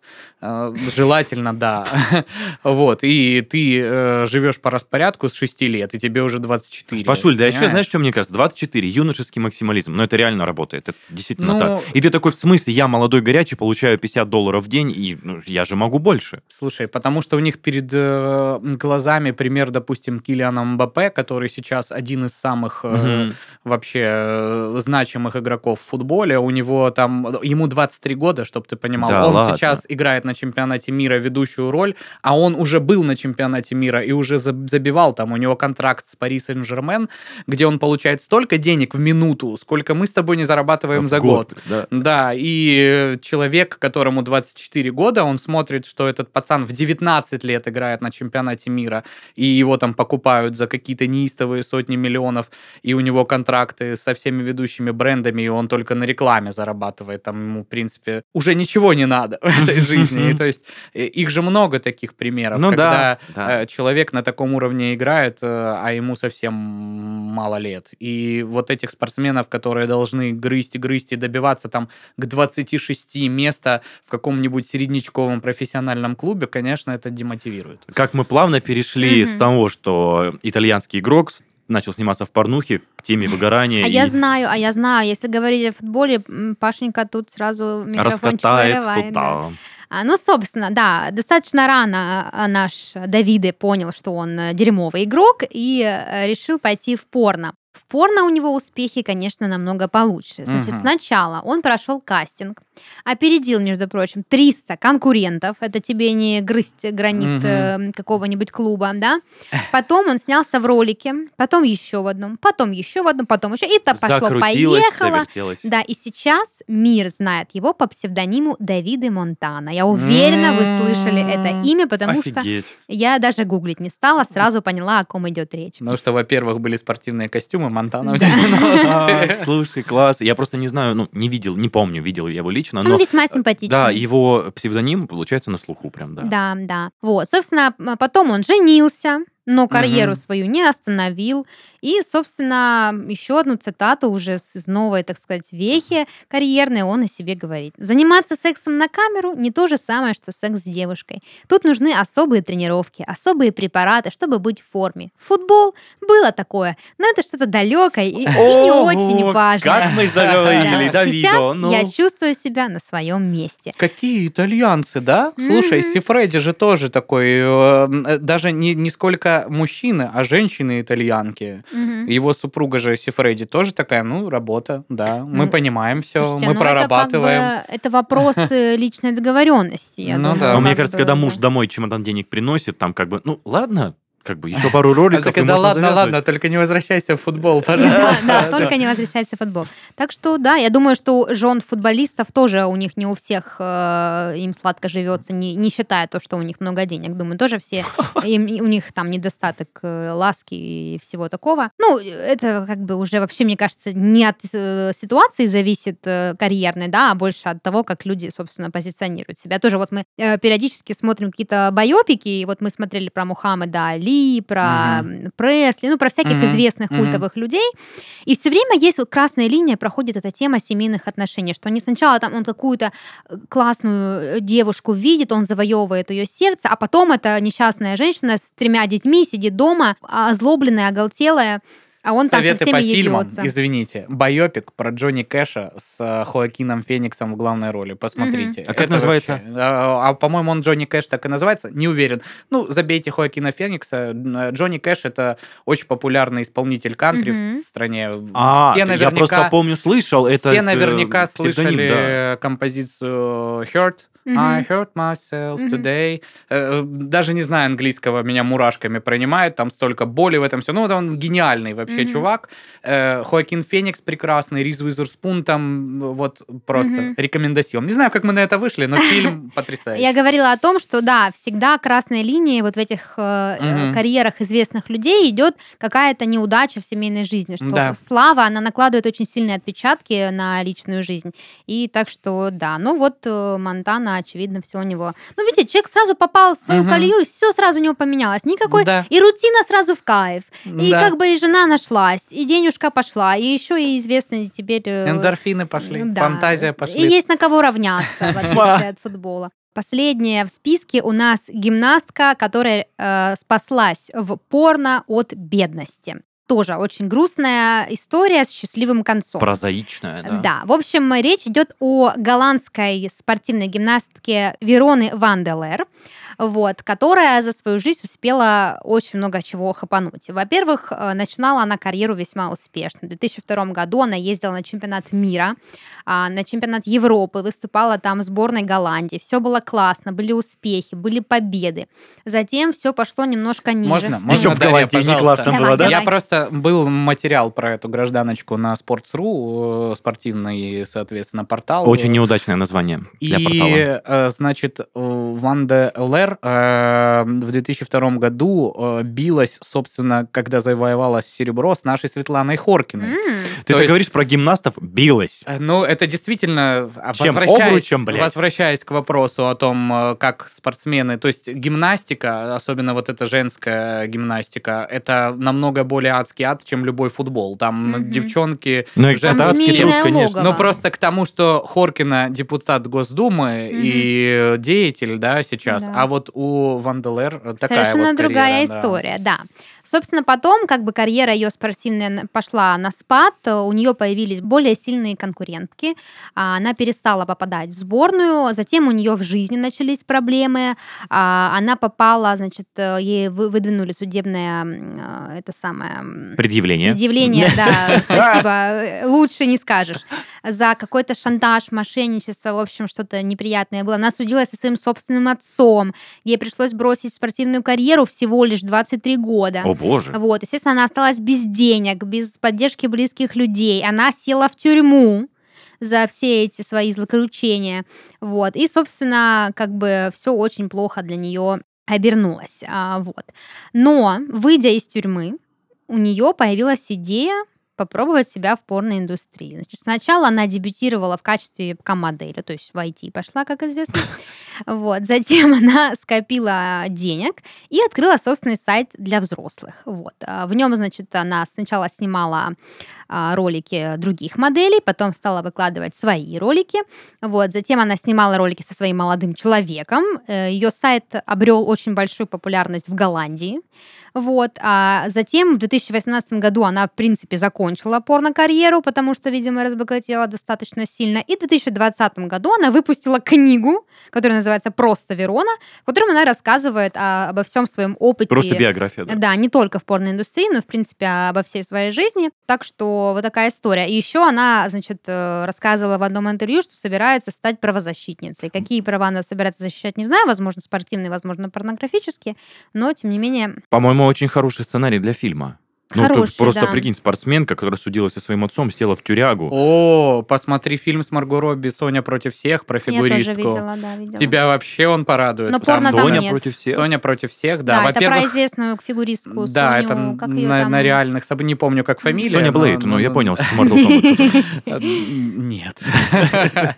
А, Желательно, да. Вот. И ты э, живешь по распорядку с 6 лет, и тебе уже 24. Пашуль, да еще, знаешь, что мне кажется? 24, юношеский максимализм. Но это реально работает. Это действительно Ну, так. И ты такой, в смысле, я молодой горячий, получаю 50 долларов в день, и ну, я же могу больше. Слушай, потому что у них перед э, глазами пример, допустим, Килиана Мбаппе, который сейчас один из самых э, Мгм. вообще э, значимых игроков в футболе. У него там, ему 23 года, чтобы ты понимал. Да он ладно? сейчас играет на чемпионате мира ведущую роль, а он уже был на чемпионате мира и уже за- забивал там. У него контракт с Пари Сен-Жермен, где он получает столько денег в минуту, сколько мы с тобой не зарабатываем В за год. да. Да, и э, человек, которому 24 года, он смотрит, что этот пацан в 19 лет играет на чемпионате мира, и его там покупают за какие-то неистовые сотни миллионов, и у него контракты со всеми ведущими брендами, и он только на рекламе зарабатывает. Там ему, в принципе, уже ничего не надо в этой жизни. И то есть э, их же много таких примеров, Ну когда да, да. э, человек на таком уровне играет, а ему совсем мало лет. И вот этих спортсменов, которые должны грызть и грызть и добиваться там к 26 места в каком-нибудь середнячковом профессиональном клубе, конечно, это демотивирует. Как мы плавно перешли Мгм. с того, что итальянский игрок начал сниматься в порнухе к теме выгорания. А и я знаю, а я знаю, если говорить о футболе, Пашенька тут сразу микрофончик Раскатает вырывает, да. туда. А, ну, собственно, да, достаточно рано а, наш Давиде понял, что он э, дерьмовый игрок и э, решил пойти в порно. В порно у него успехи, конечно, намного получше. Значит, Мгм. сначала он прошел кастинг, опередил, между прочим, 300 конкурентов. Это тебе не грызть гранит э, какого-нибудь клуба, да? Потом он снялся в ролике, потом еще в одном, потом еще в одном, потом еще. И то Закрутилось, пошло-поехало. завертелось. Да, и сейчас мир знает его по псевдониму Давиды Монтана. Я уверена, вы слышали это имя, потому что я даже гуглить не стала, сразу поняла, о ком идет речь. Потому что, во-первых, были спортивные костюмы Монтана в Да. 90-е. Слушай, класс. Я просто не знаю, ну, не видел, не помню, видел я его лично, Он но... весьма симпатичный. Да, его псевдоним получается на слуху прям, да. Да, да. Вот, собственно, потом он женился, но карьеру Мгм. свою не остановил. И, собственно, еще одну цитату уже из новой, так сказать, вехи карьерной он о себе говорит. Заниматься сексом на камеру не то же самое, что секс с девушкой. Тут нужны особые тренировки, особые препараты, чтобы быть в форме. Футбол было такое, но это что-то далекое и, и не очень важное. Как мы заговорили, Да. Сейчас ну. я чувствую себя на своем месте. Какие итальянцы, да? Слушай. Сифреди же тоже такой, э, э, даже не, не мужчины, а женщины-итальянки. Мгм. Его супруга же Сифреди тоже такая, ну, работа, да, мы Ну, понимаем все, Слушайте, мы ну прорабатываем. Это, как бы, это вопросы личной договоренности. Ну думаю, да. Но мне кажется, бы, когда да. муж домой чемодан денег приносит, там как бы, ну ладно, как бы еще пару роликов, Так и да можно ладно, завязывать. ладно, только не возвращайся в футбол, Да, пожалуйста. да, только не возвращайся в футбол. Так что, да, я думаю, что у жен футболистов тоже у них не у всех э, им сладко живется, не, не считая то, что у них много денег. Думаю, тоже все, им, у них там недостаток э, ласки и всего такого. Ну, это как бы уже вообще, мне кажется, не от э, ситуации зависит э, карьерной, да, а больше от того, как люди, собственно, позиционируют себя. Тоже вот мы э, периодически смотрим какие-то байопики, и вот мы смотрели про Мухаммеда Али, про м, Пресли, ну, про всяких Мгм, известных культовых людей. И все время есть вот красная линия, проходит эта тема семейных отношений, что они сначала там он какую-то э, классную э, девушку видит, он завоевывает ее сердце, а потом эта несчастная женщина с тремя детьми сидит дома, озлобленная, оголтелая, а он там со Советы всеми по фильмам, ебется. извините. Байопик про Джонни Кэша с э, Хоакином Фениксом в главной роли. Посмотрите. А как Это называется? вообще- А, а, по-моему, он Джонни Кэш так и называется. Не уверен. Ну, забейте Хоакина Феникса. Э, Джонни Кэш это очень популярный исполнитель кантри Мгм. в стране. А, все я наверняка, просто помню, слышал. Это все наверняка псевдоним, слышали да. композицию Hurt. I hurt myself today. Э, Даже не знаю английского, меня мурашками пронимает, там столько боли в этом все. Ну, вот он гениальный вообще чувак. Э, Хоакин Феникс прекрасный, Риз Уизерспун там вот просто Мгм. рекомендацион. Не знаю, как мы на это вышли, но фильм потрясающий. Я говорила о том, что да, всегда красной линией вот в этих э, э, карьерах известных людей идет какая-то неудача в семейной жизни, что Да. слава, она накладывает очень сильные отпечатки на личную жизнь. И так что, да, ну вот э, Монтана, очевидно, все у него. Ну, видите, человек сразу попал в свою Мгм. колею, и все сразу у него поменялось. Никакой... Да. И рутина сразу в кайф. И Да. как бы и жена нашлась, и денежка пошла, и еще и известный теперь... э, Эндорфины пошли, да. фантазия И пошли. есть на кого равняться, в отличие от футбола. Последняя в списке у нас гимнастка, которая э, спаслась в порно от бедности. Тоже очень грустная история с счастливым концом. Прозаичная, да. Да, в общем, речь идет о голландской спортивной гимнастке Вероны Ванделер, вот, которая за свою жизнь успела очень много чего хапануть. Во-первых, э, начинала она карьеру весьма успешно. В 2002 году она ездила на чемпионат мира, а, на чемпионат Европы, выступала там в сборной Голландии. Все было классно, были успехи, были победы. Затем все пошло немножко ниже. Можно, можно, в Дарья, Голландии не пожалуйста? классно было, да? Я Давай. просто был материал про эту гражданочку на Sports.ru, э, спортивный, соответственно, портал. Очень неудачное название для И, портала. э, значит, Ванда Лер э, в 2002 году э, билась, собственно, когда завоевала серебро с нашей Светланой Хоркиной. М, Ты есть- говоришь про гимнастов, билась. Э, Ну, это действительно, Чем? возвращаясь, Обручем, блядь? возвращаясь к вопросу о том, э, как спортсмены, то есть гимнастика, особенно вот эта женская гимнастика, это намного более адский ад, чем любой футбол. Там Мгм. девчонки, Ну, и Там это адский змеиное труд, конечно. логово. ну, просто к тому, что Хоркина депутат Госдумы Мгм. и деятель, да, сейчас, Да. а вот у Ванделер такая Совершенно вот другая карьера, да. история, да. Собственно, потом как бы карьера ее спортивная на- пошла на спад, у нее появились более сильные конкурентки, а, она перестала попадать в сборную, затем у нее в жизни начались проблемы, а, она попала, значит, ей вы- выдвинули судебное, э, это самое... Предъявление. Предъявление, да, спасибо, э, лучше не скажешь. За какой-то шантаж, мошенничество, в общем, что-то неприятное было. Она судилась со своим собственным отцом. Ей пришлось бросить спортивную карьеру всего лишь 23 года. О, боже. Вот, естественно, она осталась без денег, без поддержки близких людей. Она села в тюрьму за все эти свои злоключения. Вот. И, собственно, как бы все очень плохо для нее обернулось. А, вот. Но, выйдя из тюрьмы, у нее появилась идея попробовать себя в порноиндустрии. Значит, сначала она дебютировала в качестве вебкам-модели, то есть в IT пошла, как известно. Вот. Затем она скопила денег и открыла собственный сайт для взрослых. Вот. А В нем, значит, она сначала снимала а, ролики других моделей, потом стала выкладывать свои ролики. Вот. Затем она снимала ролики со своим молодым человеком. Ее сайт обрел очень большую популярность в Голландии. Вот. А затем в 2018 году она, в принципе, закончила закончила порно-карьеру, потому что, видимо, разбогатела достаточно сильно. И в 2020 году она выпустила книгу, которая называется «Просто Верона», в котором она рассказывает о- обо всем своем опыте. Просто биография, да. Да, не только в порноиндустрии, но, в принципе, обо всей своей жизни. Так что вот такая история. И еще она, значит, э, рассказывала в одном интервью, что собирается стать правозащитницей. Какие права она собирается защищать, не знаю. Возможно, спортивные, возможно, порнографические. Но, тем не менее, По-моему, очень хороший сценарий для фильма. Ну, тут Хороший, просто да. прикинь, спортсменка, которая судилась со своим отцом, села в тюрягу. О, посмотри фильм с Марго Робби «Соня против всех» про я тоже фигуристку. видела, да, видела. Тебя вообще он порадует. Но Там порно там Соня нет. против всех. Соня против всех, Да, да. это про Во-первых, известную фигуристку да, Соню, это на, там? на реальных не помню, как фамилия. Соня но- Блейд, ну, но- я но- понял, с. Э, Нет.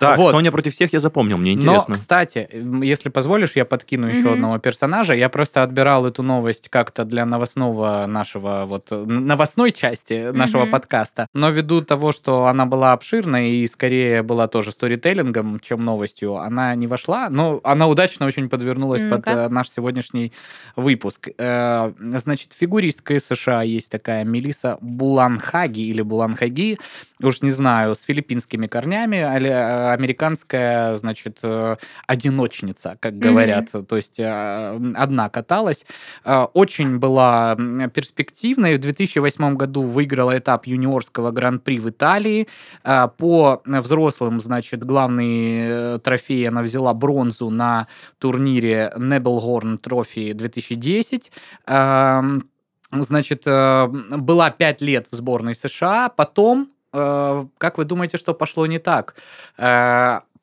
Так. Соня против всех я запомнил, мне Но, интересно. кстати, м, если позволишь, я подкину еще одного персонажа. Я просто отбирал эту новость как-то для новостного нашего вот э, н- новостной части нашего Мгм. подкаста. Но ввиду того, что она была обширной и скорее была тоже сторителлингом, чем новостью, она не вошла. Но она удачно очень подвернулась под Ну-ка. э, наш сегодняшний выпуск. Э, Значит, фигуристка из США есть такая Мелиса Буланхаги или Буланхаги, уж не знаю, с филиппинскими корнями, э, американская, значит, э, одиночница, как говорят, то есть э, одна каталась. Очень была м, перспективной. В 2008 году выиграла этап юниорского гран-при в Италии. Э, По взрослым, значит, главный э, трофей она взяла бронзу на турнире Nebelhorn Trophy 2010. Эм, Значит, э, была пять лет в сборной США, потом, э, как вы думаете, что пошло не так?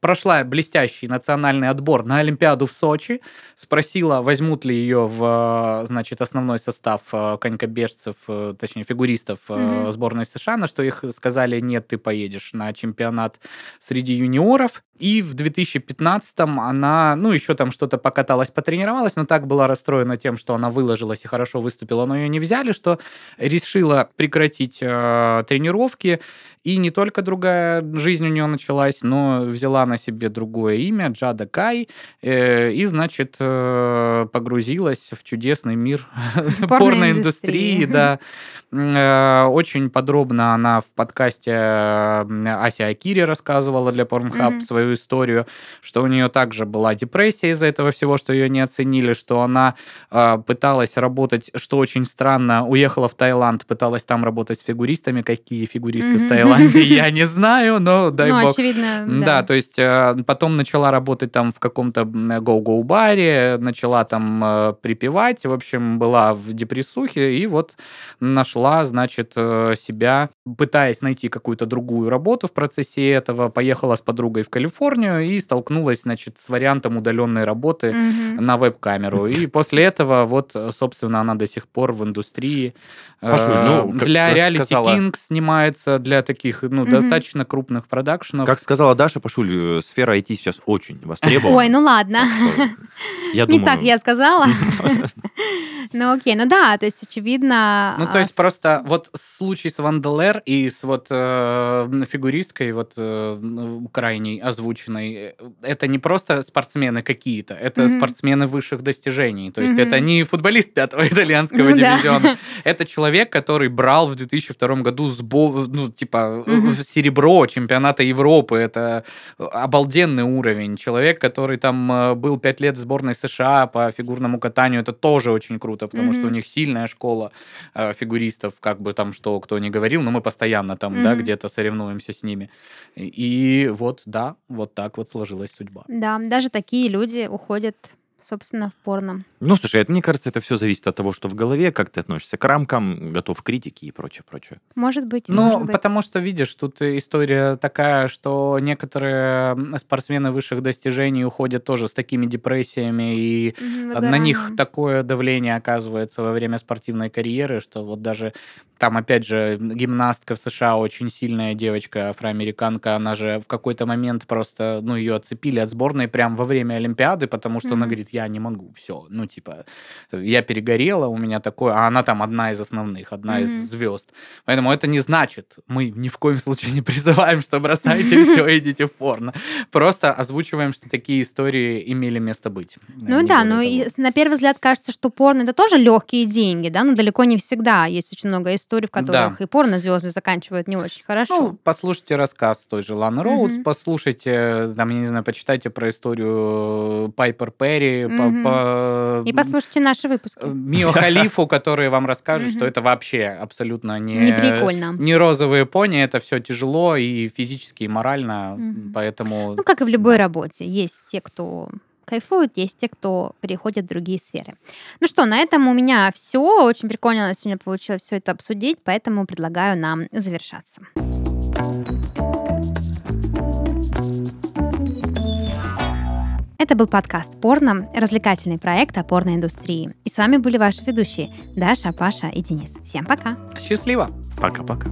Прошла блестящий национальный отбор на Олимпиаду в Сочи, спросила, возьмут ли ее в, э, значит, основной состав э, конькобежцев, э, точнее, фигуристов Мгм. сборной США, на что их сказали, нет, ты поедешь на чемпионат среди юниоров. И в 2015-м она, ну, еще там что-то покаталась, потренировалась, но так была расстроена тем, что она выложилась и хорошо выступила, но ее не взяли, что решила прекратить э, тренировки. И не только другая жизнь у нее началась, но взяла на себе другое имя, Джада Кай, э, и, значит, э, погрузилась в чудесный мир порноиндустрии, да. Э, Очень подробно она в подкасте э, Ася Акири рассказывала для Pornhub Мгм. Свою историю, что у нее также была депрессия из-за этого всего, что ее не оценили, что она э, пыталась работать, что очень странно, уехала в Таиланд, пыталась там работать с фигуристами. Какие фигуристы в Мгм. Таиланде, я не знаю, но дай ну, бог. очевидно, Да, то есть э, потом начала работать там в каком-то м, go-go баре, начала там э, припевать, в общем, была в депрессухе и вот нашла, значит, э, себя, пытаясь найти какую-то другую работу в процессе этого, поехала с подругой в Калифорнию и столкнулась, значит, с вариантом удаленной работы Мгм. на веб-камеру. И после этого вот, э, собственно, она до сих пор в индустрии. Э, ну, как- для как Reality сказала- King снимается, для таких, ну, достаточно крупных продакшенов. Как сказала Даша Пашуль, э, сфера IT сейчас очень востребована. Ой, ну ладно. Я Не думаю, так я сказала. Ну окей, ну да, то есть очевидно... Ну, то а, есть просто вот случай с Ванделер и с вот э, фигуристкой вот э, крайней озвученной, э, это не просто спортсмены какие-то, это спортсмены высших достижений. То есть это не футболист пятого итальянского Ну да. дивизиона. Это человек, который брал в 2002 году сбо- ну, типа, серебро чемпионата Европы. Это обалденный уровень. Человек, который там был пять лет в сборной США по фигурному катанию, это тоже очень круто, потому что у них сильная школа э, фигуристов, как бы там что кто ни говорил, но мы постоянно там, да, Мгм. где-то соревнуемся с ними. И, и вот, да, вот так вот сложилась судьба. Да, даже такие люди уходят, собственно, в порно. Ну, слушай, это, мне кажется, это все зависит от того, что в голове, как ты относишься к рамкам, готов к критике и прочее, прочее. Может быть, Ну, может быть. потому что, видишь, тут история такая, что некоторые спортсмены высших достижений уходят тоже с такими депрессиями, и Мгм, на них выгорание. такое давление оказывается во время спортивной карьеры, что вот даже там, опять же, гимнастка в США очень сильная девочка, афроамериканка, она же в какой-то момент просто, ну, ее отцепили от сборной прямо во время Олимпиады, потому что она Мгм. говорит, говорит, я не могу, все, ну, типа, я перегорела, у меня такое, а она там одна из основных, одна из Мгм. звезд. Поэтому это не значит, мы ни в коем случае не призываем, что бросайте все, идите в порно. Просто озвучиваем, что такие истории имели место быть. Ну да, но с- на первый взгляд кажется, что порно это тоже легкие деньги, да, но далеко не всегда. Есть очень много историй, в которых и порно-звезды заканчивают не очень хорошо. Ну, послушайте рассказ той же Ланы Роудс, послушайте, там, я не знаю, почитайте про историю Пайпер Перри, по- Мгм. по- и послушайте наши выпуски. э, Мио Халифу, которые вам расскажут, что это вообще абсолютно не... Не прикольно. Не розовые пони, это все тяжело и физически, и морально, поэтому... Ну, как и в любой работе. Есть те, кто кайфуют, есть те, кто переходит в другие сферы. Ну что, на этом у меня все. Очень прикольно у нас сегодня получилось все это обсудить, поэтому предлагаю нам завершаться. Это был подкаст «Порно», развлекательный проект о порноиндустрии. И с вами были ваши ведущие Даша, Паша и Денис. Всем пока! Счастливо! Пока-пока.